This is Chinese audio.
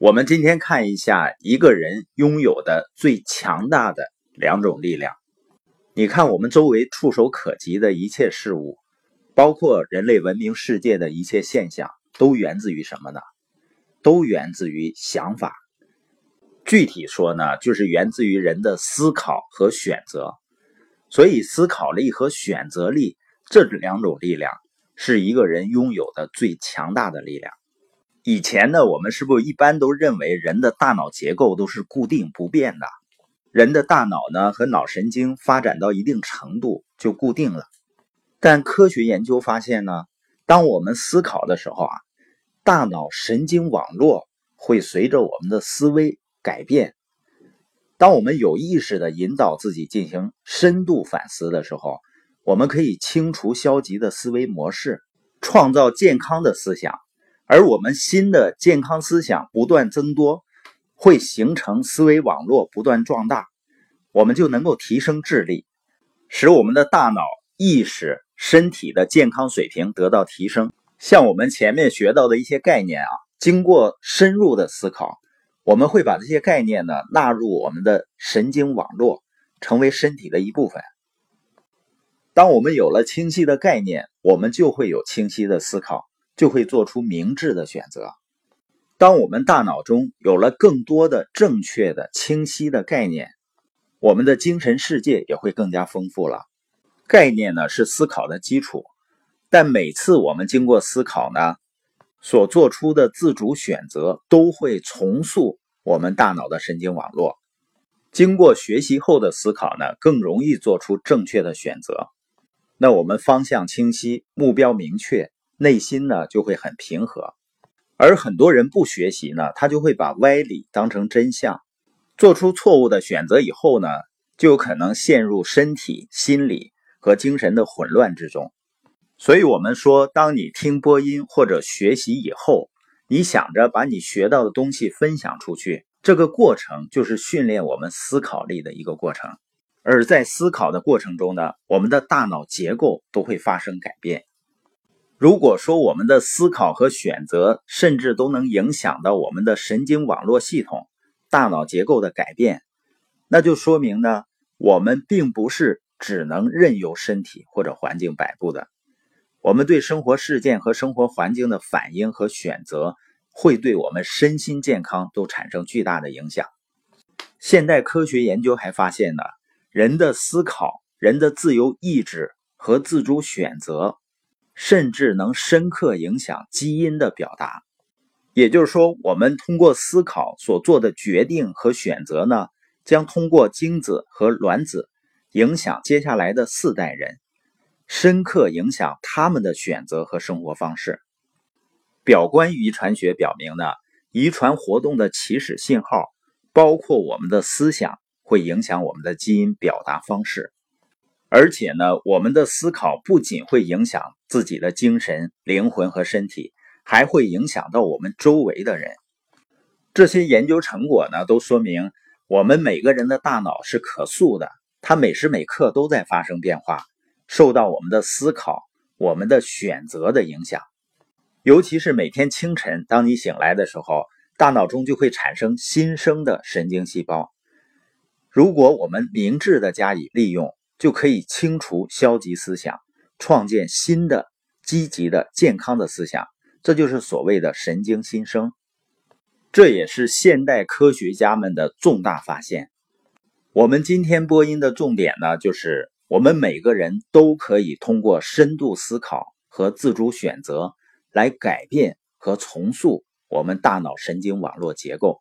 我们今天看一下一个人拥有的最强大的两种力量。你看，我们周围触手可及的一切事物，包括人类文明世界的一切现象，都源自于什么呢？都源自于想法。具体说呢，就是源自于人的思考和选择。所以，思考力和选择力这两种力量，是一个人拥有的最强大的力量。以前呢，我们是不是一般都认为人的大脑结构都是固定不变的？人的大脑呢和脑神经发展到一定程度就固定了。但科学研究发现呢，当我们思考的时候啊，大脑神经网络会随着我们的思维改变。当我们有意识的引导自己进行深度反思的时候，我们可以清除消极的思维模式，创造健康的思想。而我们新的健康思想不断增多，会形成思维网络不断壮大，我们就能够提升智力，使我们的大脑、意识、身体的健康水平得到提升。像我们前面学到的一些概念啊，经过深入的思考，我们会把这些概念呢纳入我们的神经网络，成为身体的一部分。当我们有了清晰的概念，我们就会有清晰的思考。就会做出明智的选择。当我们大脑中有了更多的正确的、清晰的概念，我们的精神世界也会更加丰富了。概念呢是思考的基础，但每次我们经过思考呢，所做出的自主选择都会重塑我们大脑的神经网络。经过学习后的思考呢，更容易做出正确的选择。那我们方向清晰，目标明确。内心呢就会很平和，而很多人不学习呢，他就会把歪理当成真相，做出错误的选择以后呢，就有可能陷入身体、心理和精神的混乱之中。所以，我们说，当你听播音或者学习以后，你想着把你学到的东西分享出去，这个过程就是训练我们思考力的一个过程。而在思考的过程中呢，我们的大脑结构都会发生改变。如果说我们的思考和选择，甚至都能影响到我们的神经网络系统、大脑结构的改变，那就说明呢，我们并不是只能任由身体或者环境摆布的。我们对生活事件和生活环境的反应和选择，会对我们身心健康都产生巨大的影响。现代科学研究还发现呢，人的思考、人的自由意志和自主选择。甚至能深刻影响基因的表达，也就是说，我们通过思考所做的决定和选择呢，将通过精子和卵子影响接下来的四代人，深刻影响他们的选择和生活方式。表观遗传学表明呢，遗传活动的起始信号包括我们的思想，会影响我们的基因表达方式。而且呢，我们的思考不仅会影响自己的精神、灵魂和身体，还会影响到我们周围的人。这些研究成果呢，都说明我们每个人的大脑是可塑的，它每时每刻都在发生变化，受到我们的思考、我们的选择的影响。尤其是每天清晨，当你醒来的时候，大脑中就会产生新生的神经细胞。如果我们明智的加以利用，就可以清除消极思想，创建新的积极的健康的思想，这就是所谓的神经新生。这也是现代科学家们的重大发现。我们今天播音的重点呢，就是我们每个人都可以通过深度思考和自主选择来改变和重塑我们大脑神经网络结构。